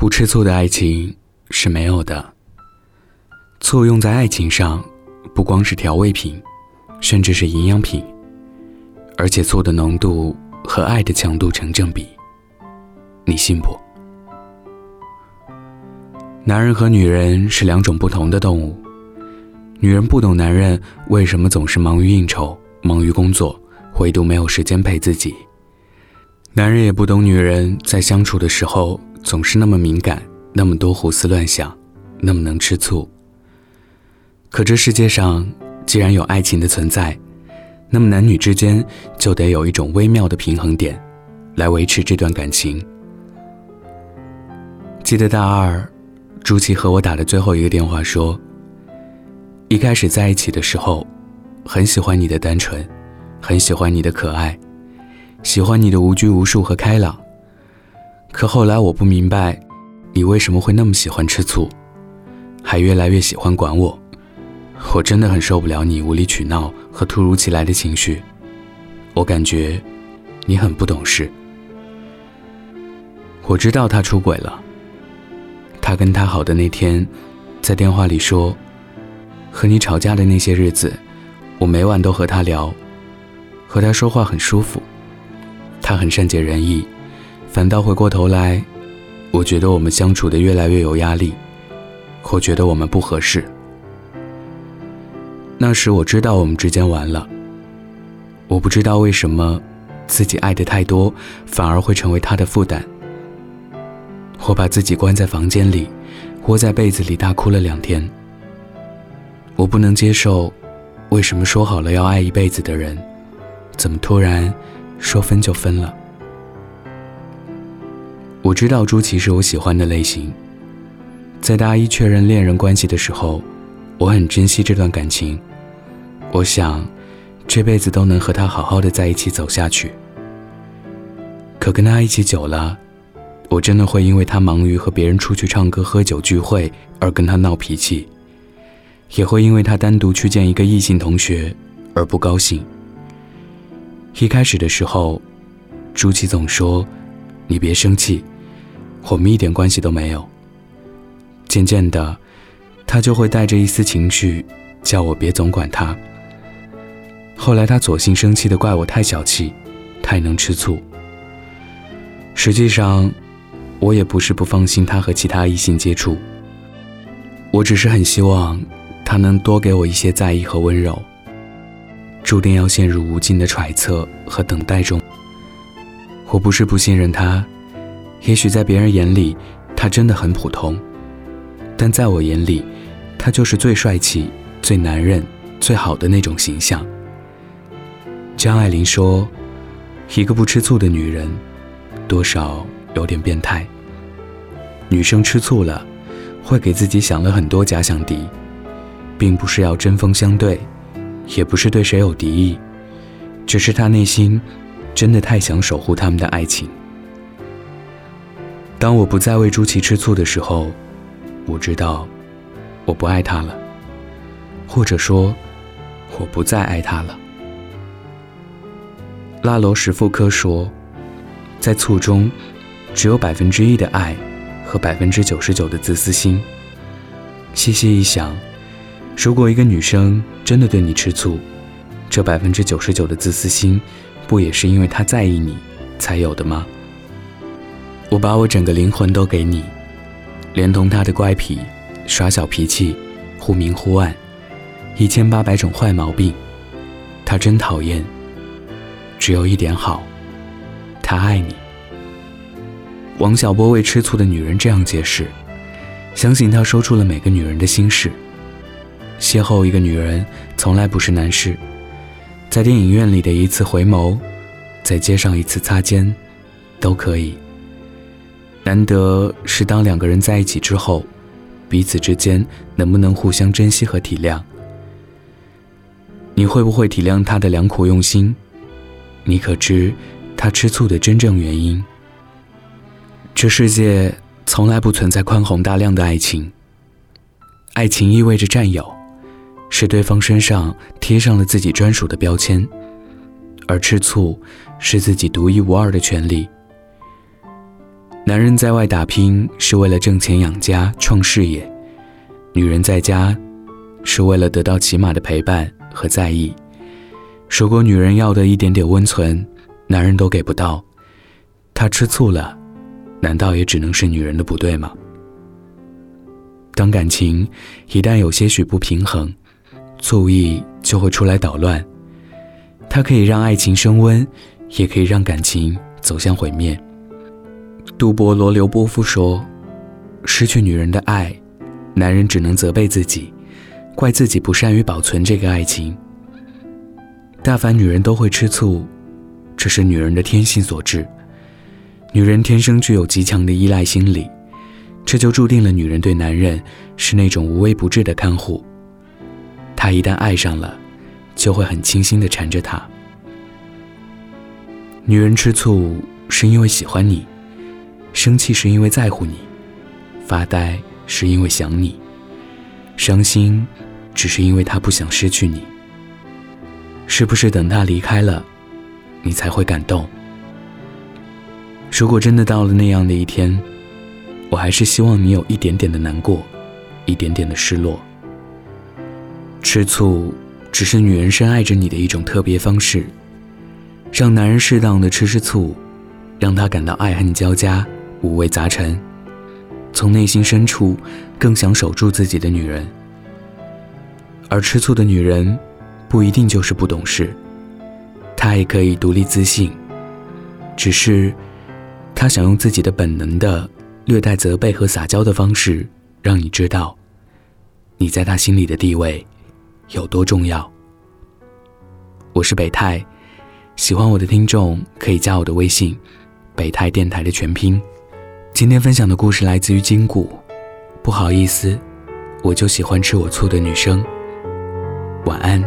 不吃醋的爱情是没有的。醋用在爱情上，不光是调味品，甚至是营养品。而且醋的浓度和爱的强度成正比。你信不？男人和女人是两种不同的动物。女人不懂男人为什么总是忙于应酬、忙于工作，唯独没有时间陪自己。男人也不懂女人在相处的时候总是那么敏感，那么多胡思乱想，那么能吃醋。可这世界上既然有爱情的存在，那么男女之间就得有一种微妙的平衡点，来维持这段感情。记得大二，朱琪和我打的最后一个电话说：“一开始在一起的时候，很喜欢你的单纯，很喜欢你的可爱。”喜欢你的无拘无束和开朗，可后来我不明白，你为什么会那么喜欢吃醋，还越来越喜欢管我。我真的很受不了你无理取闹和突如其来的情绪，我感觉你很不懂事。我知道他出轨了。他跟他好的那天，在电话里说，和你吵架的那些日子，我每晚都和他聊，和他说话很舒服。他很善解人意，反倒回过头来，我觉得我们相处的越来越有压力，我觉得我们不合适。那时我知道我们之间完了。我不知道为什么，自己爱的太多，反而会成为他的负担。我把自己关在房间里，窝在被子里大哭了两天。我不能接受，为什么说好了要爱一辈子的人，怎么突然？说分就分了。我知道朱琪是我喜欢的类型。在大一确认恋人关系的时候，我很珍惜这段感情。我想，这辈子都能和他好好的在一起走下去。可跟他一起久了，我真的会因为他忙于和别人出去唱歌、喝酒、聚会而跟他闹脾气，也会因为他单独去见一个异性同学而不高兴。一开始的时候，朱琪总说：“你别生气，我们一点关系都没有。”渐渐的，他就会带着一丝情绪，叫我别总管他。后来他索性生气的怪我太小气，太能吃醋。实际上，我也不是不放心他和其他异性接触，我只是很希望他能多给我一些在意和温柔。注定要陷入无尽的揣测和等待中。我不是不信任他，也许在别人眼里，他真的很普通，但在我眼里，他就是最帅气、最男人、最好的那种形象。张爱玲说：“一个不吃醋的女人，多少有点变态。”女生吃醋了，会给自己想了很多假想敌，并不是要针锋相对。也不是对谁有敌意，只是她内心真的太想守护他们的爱情。当我不再为朱琪吃醋的时候，我知道我不爱他了，或者说我不再爱他了。拉罗什富科说，在醋中只有百分之一的爱和百分之九十九的自私心。细细一想。如果一个女生真的对你吃醋，这百分之九十九的自私心，不也是因为她在意你才有的吗？我把我整个灵魂都给你，连同他的乖皮、耍小脾气、忽明忽暗，一千八百种坏毛病，他真讨厌。只有一点好，他爱你。王小波为吃醋的女人这样解释，相信他说出了每个女人的心事。邂逅一个女人从来不是难事，在电影院里的一次回眸，在街上一次擦肩，都可以。难得是当两个人在一起之后，彼此之间能不能互相珍惜和体谅？你会不会体谅他的良苦用心？你可知他吃醋的真正原因？这世界从来不存在宽宏大量的爱情，爱情意味着占有。是对方身上贴上了自己专属的标签，而吃醋是自己独一无二的权利。男人在外打拼是为了挣钱养家创事业，女人在家是为了得到起码的陪伴和在意。如果女人要的一点点温存，男人都给不到，他吃醋了，难道也只能是女人的不对吗？当感情一旦有些许不平衡，醋意就会出来捣乱。它可以让爱情升温，也可以让感情走向毁灭。杜波罗留波夫说：“失去女人的爱，男人只能责备自己，怪自己不善于保存这个爱情。大凡女人都会吃醋，这是女人的天性所致。女人天生具有极强的依赖心理，这就注定了女人对男人是那种无微不至的看护。她一旦爱上了，就会很倾心的缠着他。女人吃醋是因为喜欢你。”生气是因为在乎你，发呆是因为想你，伤心只是因为他不想失去你。是不是等他离开了，你才会感动？如果真的到了那样的一天，我还是希望你有一点点的难过，一点点的失落。吃醋只是女人深爱着你的一种特别方式，让男人适当的吃吃醋，让他感到爱恨交加。五味杂陈，从内心深处更想守住自己的女人，而吃醋的女人不一定就是不懂事，她也可以独立自信，只是她想用自己的本能的略带责备和撒娇的方式，让你知道你在她心里的地位有多重要。我是北泰，喜欢我的听众可以加我的微信，北泰电台的全拼。今天分享的故事来自于金谷。不好意思，我就喜欢吃我醋的女生。晚安，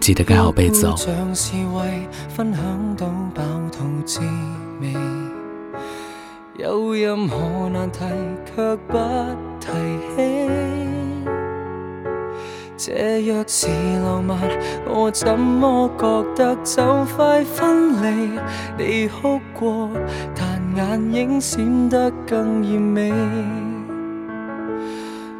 记得盖好被子哦。有任何难题却不提起。这若是浪漫，我怎么觉得就快分离？你哭过，但眼影闪得更艳美。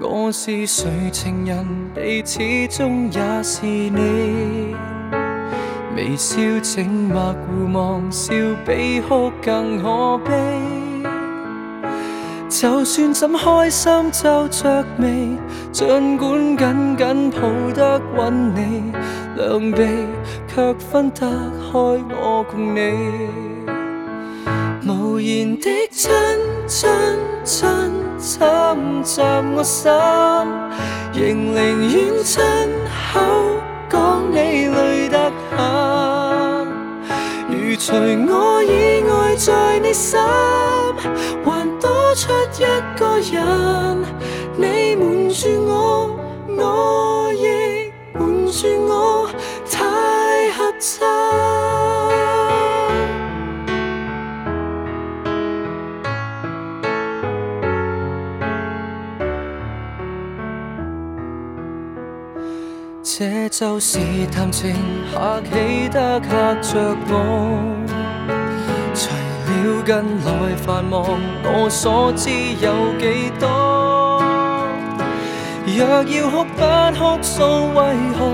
我是谁情人，你始终也是你。微笑静默互望，笑比哭更可悲。就算怎开心皱着眉，尽管紧紧抱得稳你，两臂却分得开我共你。无言的亲亲亲侵袭我心，仍宁愿亲口讲你累得很。如除我以外在你心。还多出一个人，你瞒住，我就是谈情客气得吓着我。除了近来繁忙，我所知有几多？若要哭不哭诉，为何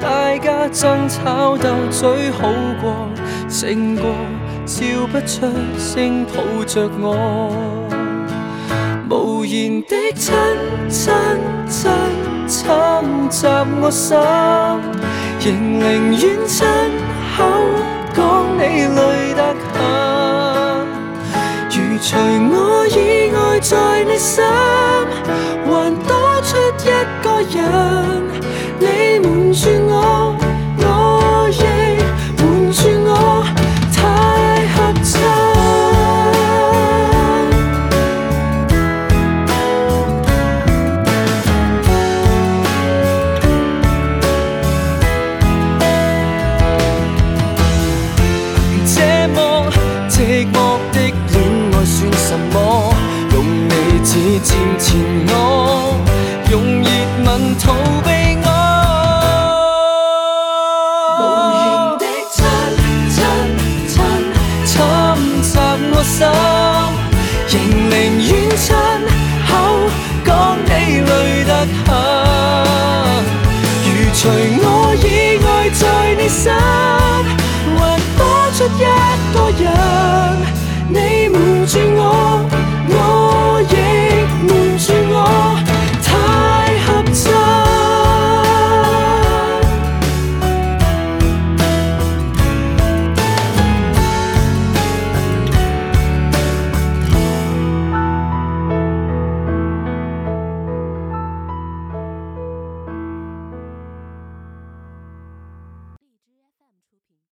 大家争吵斗嘴好过？胜过笑不出声抱着我，无言的亲亲亲侵袭我心，仍宁愿亲口讲你累得很。如除我以外，在你心还多出一个人，你瞒住